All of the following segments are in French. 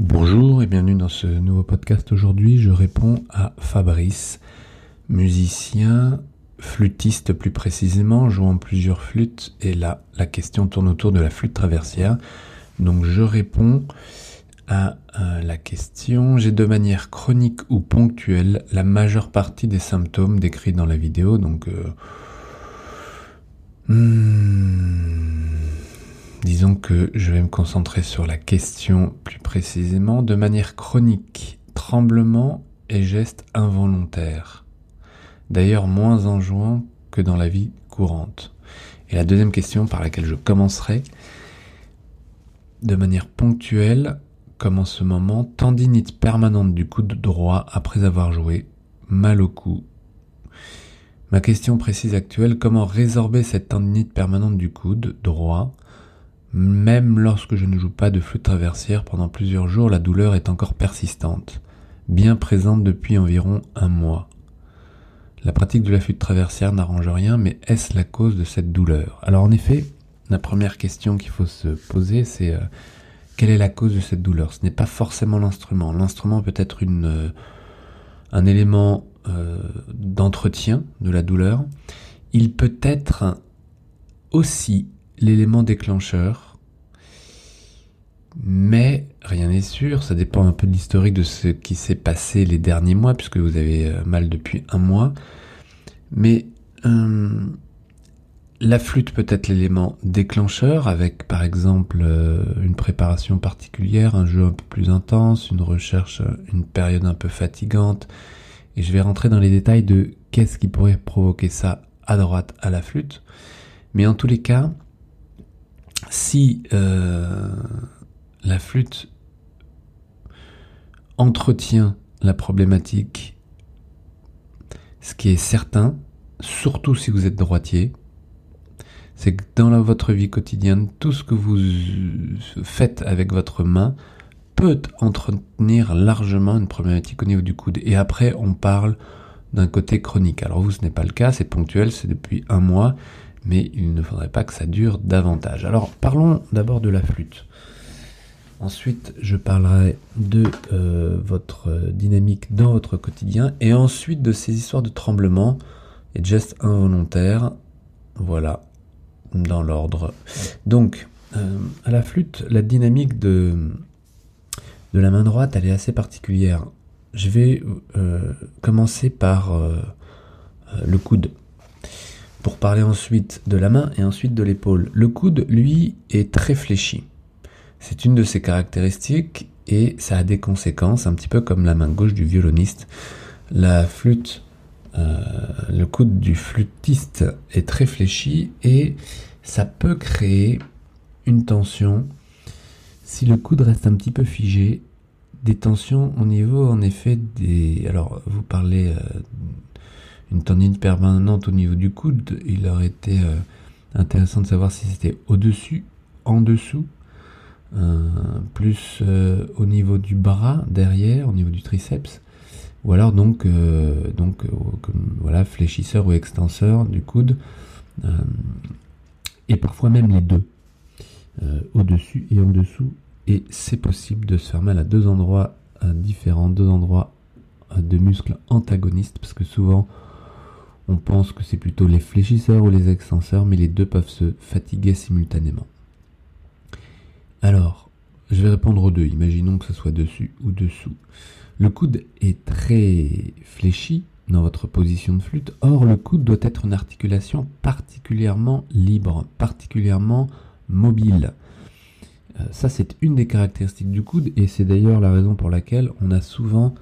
Bonjour et bienvenue dans ce nouveau podcast. Aujourd'hui, je réponds à Fabrice, musicien, flûtiste plus précisément, jouant plusieurs flûtes. Et là, la question tourne autour de la flûte traversière. Donc, je réponds à, la question. J'ai de manière chronique ou ponctuelle la majeure partie des symptômes décrits dans la vidéo. Donc, euh, hmm, disons que je vais me concentrer sur la question plus précisément. De manière chronique, tremblement et gestes involontaires. D'ailleurs, moins enjouant que dans la vie courante. Et la deuxième question par laquelle je commencerai, de manière ponctuelle, comme en ce moment, tendinite permanente du coude droit après avoir joué, mal au cou. Ma question précise actuelle, comment résorber cette tendinite permanente du coude droit Même lorsque je ne joue pas de flûte traversière pendant plusieurs jours, la douleur est encore persistante, bien présente depuis environ un mois. La pratique de la flûte traversière n'arrange rien, mais est-ce la cause de cette douleur? Alors en effet, la première question qu'il faut se poser, c'est euh, quelle est la cause de cette douleur? Ce n'est pas forcément l'instrument. L'instrument peut être euh, un élément euh, d'entretien de la douleur. Il peut être aussi l'élément déclencheur, mais rien n'est sûr. Ça dépend un peu de l'historique de ce qui s'est passé les derniers mois, puisque vous avez euh, mal depuis un mois. Mais la flûte peut être l'élément déclencheur avec par exemple euh, une préparation particulière, un jeu un peu plus intense, une recherche, une période un peu fatigante. Et je vais rentrer dans les détails de qu'est-ce qui pourrait provoquer ça à droite à la flûte. Mais en tous les cas, si euh, la flûte entretient la problématique, ce qui est certain, surtout si vous êtes droitier, c'est que dans votre vie quotidienne, tout ce que vous faites avec votre main peut entretenir largement une problématique au niveau du coude. Et après, on parle d'un côté chronique. Alors vous, ce n'est pas le cas, c'est ponctuel, c'est depuis un mois, mais il ne faudrait pas que ça dure davantage. Alors parlons d'abord de la flûte. Ensuite, je parlerai de euh, votre dynamique dans votre quotidien et ensuite de ces histoires de tremblement et de gestes involontaires. Voilà, dans l'ordre. Donc, euh, à la flûte, la dynamique de, de la main droite, elle est assez particulière. Je vais euh, commencer par euh, le coude, pour parler ensuite de la main et ensuite de l'épaule. Le coude, lui, est très fléchi. C'est une de ses caractéristiques et ça a des conséquences, un petit peu comme la main gauche du violoniste. La flûte euh, le coude du flûtiste est très fléchi et ça peut créer une tension. Si le coude reste un petit peu figé, des tensions au niveau en effet des... Alors vous parlez euh, d'une tendine permanente au niveau du coude, il aurait été euh, intéressant de savoir si c'était au-dessus, en dessous, plus au niveau du bras, derrière, au niveau du triceps ou alors donc, euh, donc euh, voilà, fléchisseur ou extenseur du coude, euh, et parfois même les deux, au-dessus et en dessous, et c'est possible de se faire mal à deux endroits différents, deux endroits de muscles antagonistes, parce que souvent on pense que c'est plutôt les fléchisseurs ou les extenseurs, mais les deux peuvent se fatiguer simultanément. Alors, je vais répondre aux deux, imaginons que ce soit dessus ou dessous. Le coude est très fléchi dans votre position de flûte. Or, le coude doit être une articulation particulièrement libre, particulièrement mobile. Euh, ça, c'est une des caractéristiques du coude et c'est d'ailleurs la raison pour laquelle on n'a souvent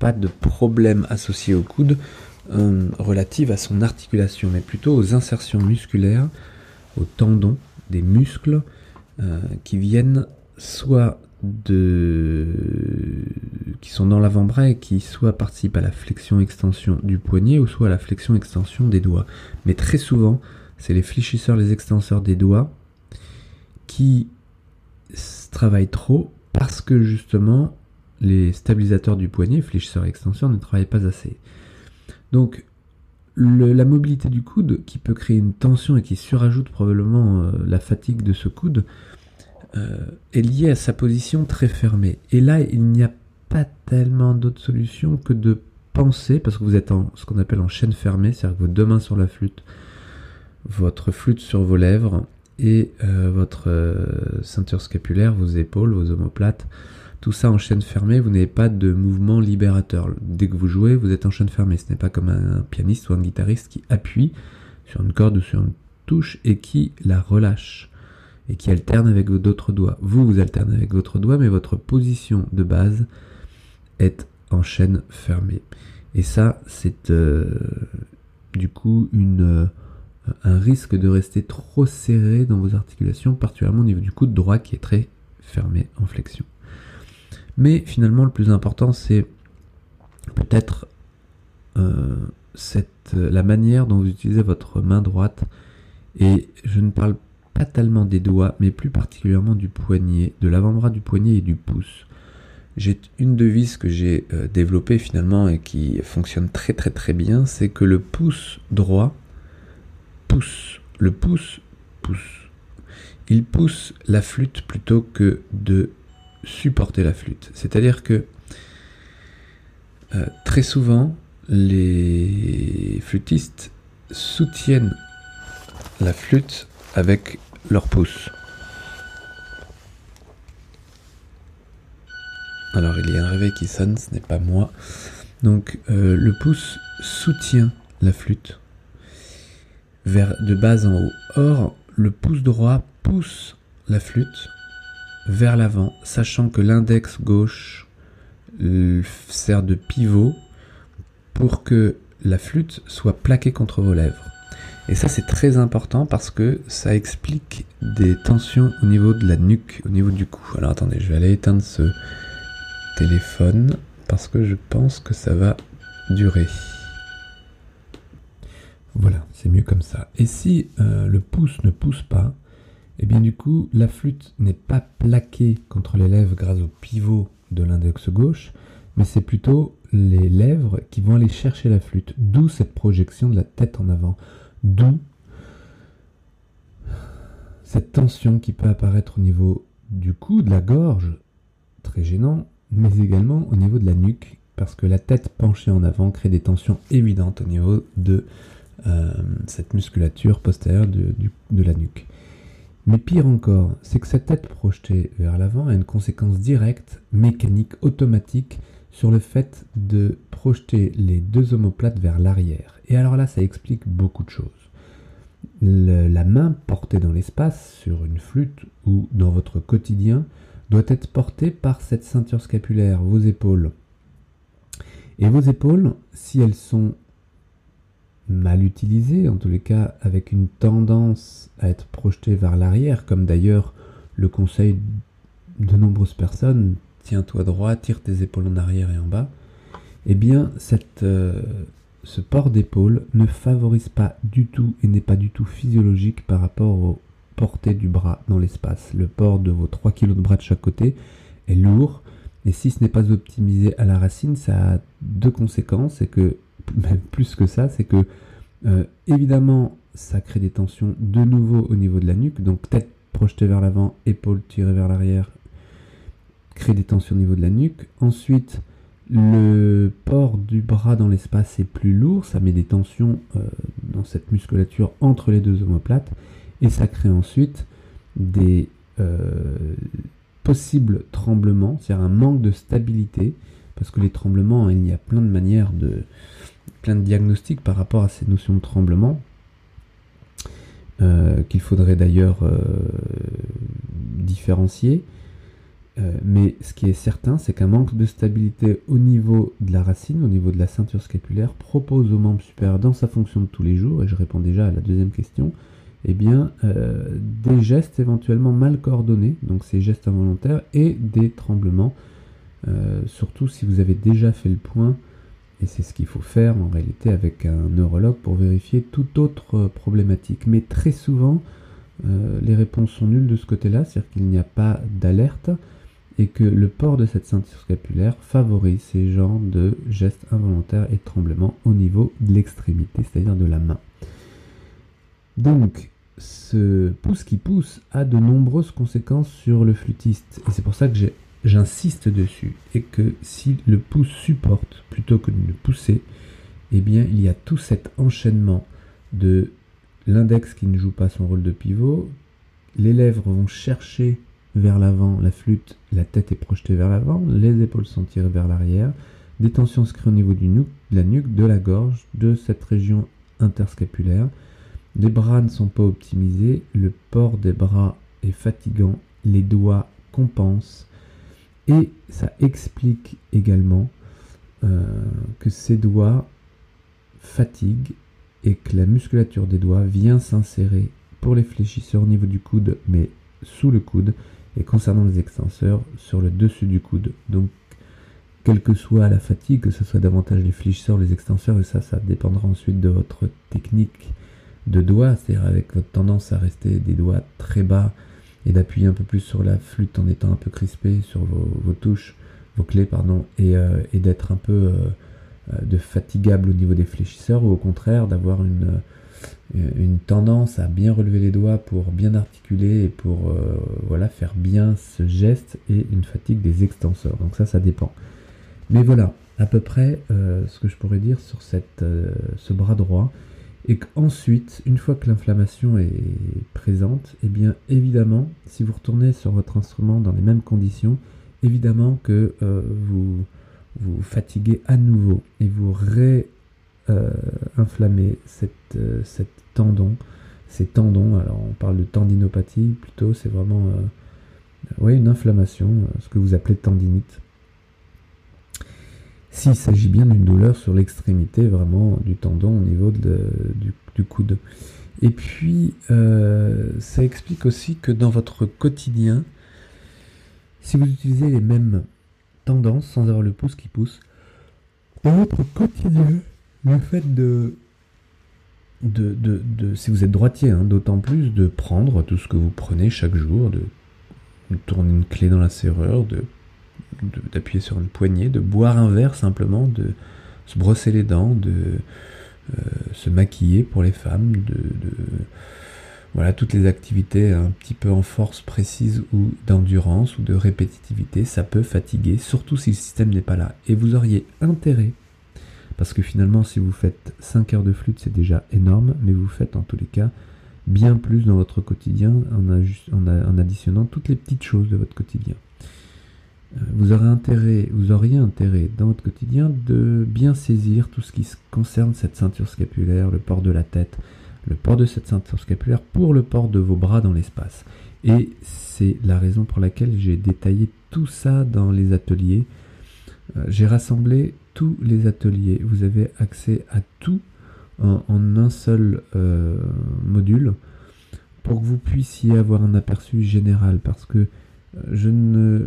pas de problème associé au coude euh, relative à son articulation, mais plutôt aux insertions musculaires, aux tendons des muscles euh, qui viennent soit de qui sont dans l'avant-bras et qui soit participent à la flexion-extension du poignet ou soit à la flexion-extension des doigts. Mais très souvent, c'est les fléchisseurs, les extenseurs des doigts qui travaillent trop parce que justement les stabilisateurs du poignet, fléchisseurs et extenseurs, ne travaillent pas assez. Donc la mobilité du coude qui peut créer une tension et qui surajoute probablement euh, la fatigue de ce coude euh, est lié à sa position très fermée. Et là, il n'y a pas tellement d'autre solution que de penser, parce que vous êtes en ce qu'on appelle en chaîne fermée, c'est-à-dire que vos deux mains sur la flûte, votre flûte sur vos lèvres et euh, votre ceinture scapulaire, vos épaules, vos omoplates, tout ça en chaîne fermée, vous n'avez pas de mouvement libérateur. Dès que vous jouez, vous êtes en chaîne fermée. Ce n'est pas comme un pianiste ou un guitariste qui appuie sur une corde ou sur une touche et qui la relâche et qui alterne avec d'autres doigts. Vous, vous alternez avec votre doigt, mais votre position de base est en chaîne fermée. Et ça, c'est euh, du coup euh, un risque de rester trop serré dans vos articulations, particulièrement au niveau du coude droit qui est très fermé en flexion. Mais finalement, le plus important, c'est peut-être euh, la manière dont vous utilisez votre main droite. Et je ne parle pas tellement des doigts, mais plus particulièrement du poignet, de l'avant-bras du poignet et du pouce. J'ai une devise que j'ai euh, développée finalement et qui fonctionne très très très bien, c'est que le pouce droit pousse, le pouce pousse. Il pousse la flûte plutôt que de supporter la flûte. C'est-à-dire que euh, très souvent, les flûtistes soutiennent la flûte avec leur pouce. Alors il y a un réveil qui sonne, ce n'est pas moi. Donc euh, le pouce soutient la flûte vers de bas en haut. Or le pouce droit pousse la flûte vers l'avant, sachant que l'index gauche sert de pivot pour que la flûte soit plaquée contre vos lèvres. Et ça c'est très important parce que ça explique des tensions au niveau de la nuque, au niveau du cou. Alors attendez, je vais aller éteindre ce téléphone parce que je pense que ça va durer. Voilà, c'est mieux comme ça. Et si euh, le pouce ne pousse pas, et eh bien du coup, la flûte n'est pas plaquée contre les lèvres grâce au pivot de l'index gauche, mais c'est plutôt les lèvres qui vont aller chercher la flûte, d'où cette projection de la tête en avant, d'où cette tension qui peut apparaître au niveau du cou, de la gorge, très gênant, mais également au niveau de la nuque, parce que la tête penchée en avant crée des tensions évidentes au niveau de euh, cette musculature postérieure de la nuque. Mais pire encore, c'est que cette tête projetée vers l'avant a une conséquence directe, mécanique, automatique sur le fait de projeter les deux omoplates vers l'arrière. Et alors là, ça explique beaucoup de choses. la main portée dans l'espace, sur une flûte ou dans votre quotidien, doit être portée par cette ceinture scapulaire, vos épaules. Et vos épaules, si elles sont mal utilisé, en tous les cas avec une tendance à être projeté vers l'arrière, comme d'ailleurs le conseil de nombreuses personnes, tiens-toi droit, tire tes épaules en arrière et en bas, eh bien euh, ce port d'épaule ne favorise pas du tout et n'est pas du tout physiologique par rapport au portée du bras dans l'espace. Le port de vos 3 kg de bras de chaque côté est lourd, et si ce n'est pas optimisé à la racine, ça a deux conséquences, c'est que même plus que ça, c'est que euh, évidemment, ça crée des tensions de nouveau au niveau de la nuque, donc tête projetée vers l'avant, épaule tirée vers l'arrière, crée des tensions au niveau de la nuque. Ensuite, le port du bras dans l'espace est plus lourd, ça met des tensions euh, dans cette musculature entre les deux omoplates, et ça crée ensuite des euh, possibles tremblements, c'est-à-dire un manque de stabilité, parce que les tremblements, il y a plein de manières de, de diagnostics par rapport à ces notions de tremblement, euh, qu'il faudrait d'ailleurs euh, différencier. Euh, mais ce qui est certain, c'est qu'un manque de stabilité au niveau de la racine, au niveau de la ceinture scapulaire, propose au membre supérieur dans sa fonction de tous les jours, et je réponds déjà à la deuxième question, eh bien, des gestes éventuellement mal coordonnés, donc ces gestes involontaires, et des tremblements, surtout si vous avez déjà fait le point et c'est ce qu'il faut faire en réalité avec un neurologue pour vérifier toute autre problématique. Mais très souvent, euh, les réponses sont nulles de ce côté-là, c'est-à-dire qu'il n'y a pas d'alerte et que le port de cette ceinture scapulaire favorise ces genres de gestes involontaires et de tremblements au niveau de l'extrémité, c'est-à-dire de la main. Donc, ce pouce qui pousse a de nombreuses conséquences sur le flûtiste. Et c'est pour ça que j'insiste dessus. Et que si le pouce supporte plutôt que de le pousser, eh bien il y a tout cet enchaînement de l'index qui ne joue pas son rôle de pivot, les lèvres vont chercher vers l'avant la flûte, la tête est projetée vers l'avant, les épaules sont tirées vers l'arrière, des tensions se créent au niveau de la nuque, de la gorge, de cette région interscapulaire. Les bras ne sont pas optimisés, le port des bras est fatigant, les doigts compensent, et ça explique également euh, que ces doigts fatiguent et que la musculature des doigts vient s'insérer pour les fléchisseurs au niveau du coude, mais sous le coude, et concernant les extenseurs, sur le dessus du coude. Donc, quelle que soit la fatigue, que ce soit davantage les fléchisseurs, les extenseurs, et ça, ça dépendra ensuite de votre technique de doigts, c'est-à-dire avec votre tendance à rester des doigts très bas et d'appuyer un peu plus sur la flûte en étant un peu crispé sur vos, touches, vos clés, pardon, et, euh, d'être un peu euh, euh, de fatigable au niveau des fléchisseurs, ou au contraire d'avoir une, tendance à bien relever les doigts pour bien articuler et pour voilà, faire bien ce geste, et une fatigue des extenseurs. Donc ça, ça dépend. Mais voilà, à peu près ce que je pourrais dire sur ce bras droit et qu'ensuite, une fois que l'inflammation est présente, eh bien évidemment, si vous retournez sur votre instrument dans les mêmes conditions, évidemment que euh, vous vous fatiguez à nouveau et vous réinflammez cette, euh, cette tendon, ces tendons. Alors on parle de tendinopathie plutôt, c'est vraiment euh, une inflammation, ce que vous appelez tendinite s'il s'agit bien d'une douleur sur l'extrémité vraiment du tendon au niveau du, coude. Et puis, euh, ça explique aussi que dans votre quotidien, si vous utilisez les mêmes tendances sans avoir le pouce qui pousse, dans votre quotidien, le fait de, de, de, si vous êtes droitier, hein, d'autant plus de prendre tout ce que vous prenez chaque jour, de tourner une clé dans la serrure, de d'appuyer sur une poignée, de boire un verre simplement, de se brosser les dents, de euh, se maquiller pour les femmes, de, voilà toutes les activités un petit peu en force précise ou d'endurance ou de répétitivité, ça peut fatiguer, surtout si le système n'est pas là. Et vous auriez intérêt, parce que finalement si vous faites 5 heures de flûte c'est déjà énorme, mais vous faites en tous les cas bien plus dans votre quotidien en additionnant toutes les petites choses de votre quotidien. Euh, vous aurez intérêt, vous auriez intérêt dans votre quotidien de bien saisir tout ce qui concerne cette ceinture scapulaire, le port de la tête, le port de cette ceinture scapulaire pour le port de vos bras dans l'espace. Et c'est la raison pour laquelle j'ai détaillé tout ça dans les ateliers. Euh, j'ai rassemblé tous les ateliers. Vous avez accès à tout en, un seul euh, module pour que vous puissiez avoir un aperçu général parce que je ne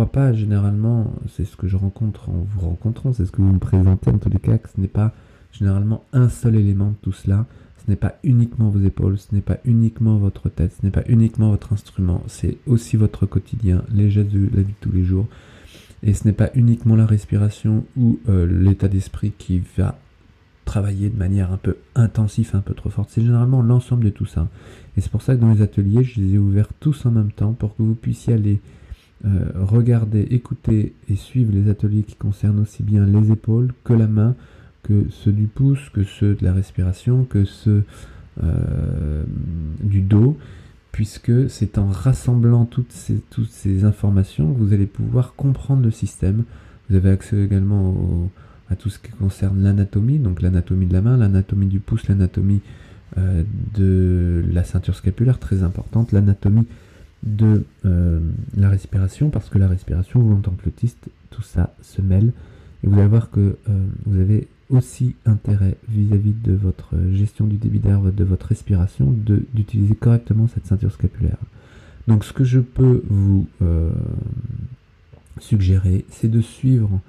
crois pas généralement, c'est ce que je rencontre en vous rencontrant, c'est ce que vous me présentez en tous les cas, que ce n'est pas généralement un seul élément de tout cela, ce n'est pas uniquement vos épaules, ce n'est pas uniquement votre tête, ce n'est pas uniquement votre instrument, c'est aussi votre quotidien, les gestes de la vie de tous les jours, et ce n'est pas uniquement la respiration ou euh, l'état d'esprit qui va travailler de manière un peu intensive, un peu trop forte. C'est généralement l'ensemble de tout ça. Et c'est pour ça que dans les ateliers, je les ai ouverts tous en même temps pour que vous puissiez aller euh, regarder, écouter et suivre les ateliers qui concernent aussi bien les épaules que la main, que ceux du pouce, que ceux de la respiration, que ceux euh, du dos, puisque c'est en rassemblant toutes ces, informations que vous allez pouvoir comprendre le système. Vous avez accès également à tout ce qui concerne l'anatomie, donc l'anatomie de la main, l'anatomie du pouce, l'anatomie euh, de la ceinture scapulaire, très importante, l'anatomie de euh, la respiration, parce que la respiration, vous en tant que l'autiste, tout ça se mêle. Et vous allez voir que euh, vous avez aussi intérêt vis-à-vis de votre gestion du débit d'air, de votre respiration, d'utiliser correctement cette ceinture scapulaire. Donc ce que je peux vous suggérer, c'est de suivre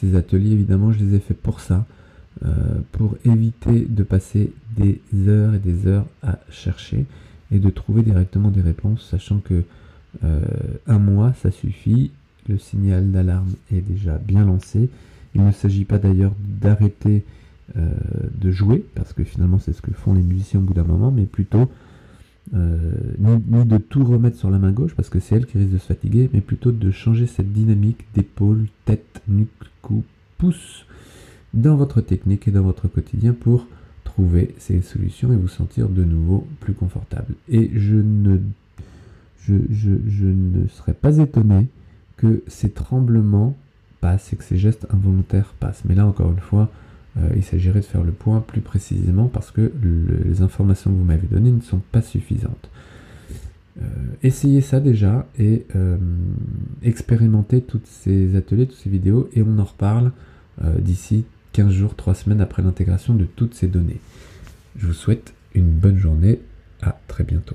ces ateliers, évidemment, je les ai faits pour ça, euh, pour éviter de passer des heures et des heures à chercher et de trouver directement des réponses, sachant que euh, un mois, ça suffit. Le signal d'alarme est déjà bien lancé. Il ne s'agit pas d'ailleurs d'arrêter euh, de jouer, parce que finalement c'est ce que font les musiciens au bout d'un moment, mais plutôt euh, ni, de tout remettre sur la main gauche parce que c'est elle qui risque de se fatiguer, mais plutôt de changer cette dynamique d'épaule, tête, nuque, cou, pouce dans votre technique et dans votre quotidien pour trouver ces solutions et vous sentir de nouveau plus confortable. Et je ne, je, ne serais pas étonné que ces tremblements passent et que ces gestes involontaires passent. Mais là, encore une fois, euh, il s'agirait de faire le point plus précisément parce que les informations que vous m'avez données ne sont pas suffisantes. Euh, essayez ça déjà et euh, expérimentez tous ces ateliers, toutes ces vidéos et on en reparle d'ici 15 jours, 3 semaines après l'intégration de toutes ces données. Je vous souhaite une bonne journée, à très bientôt.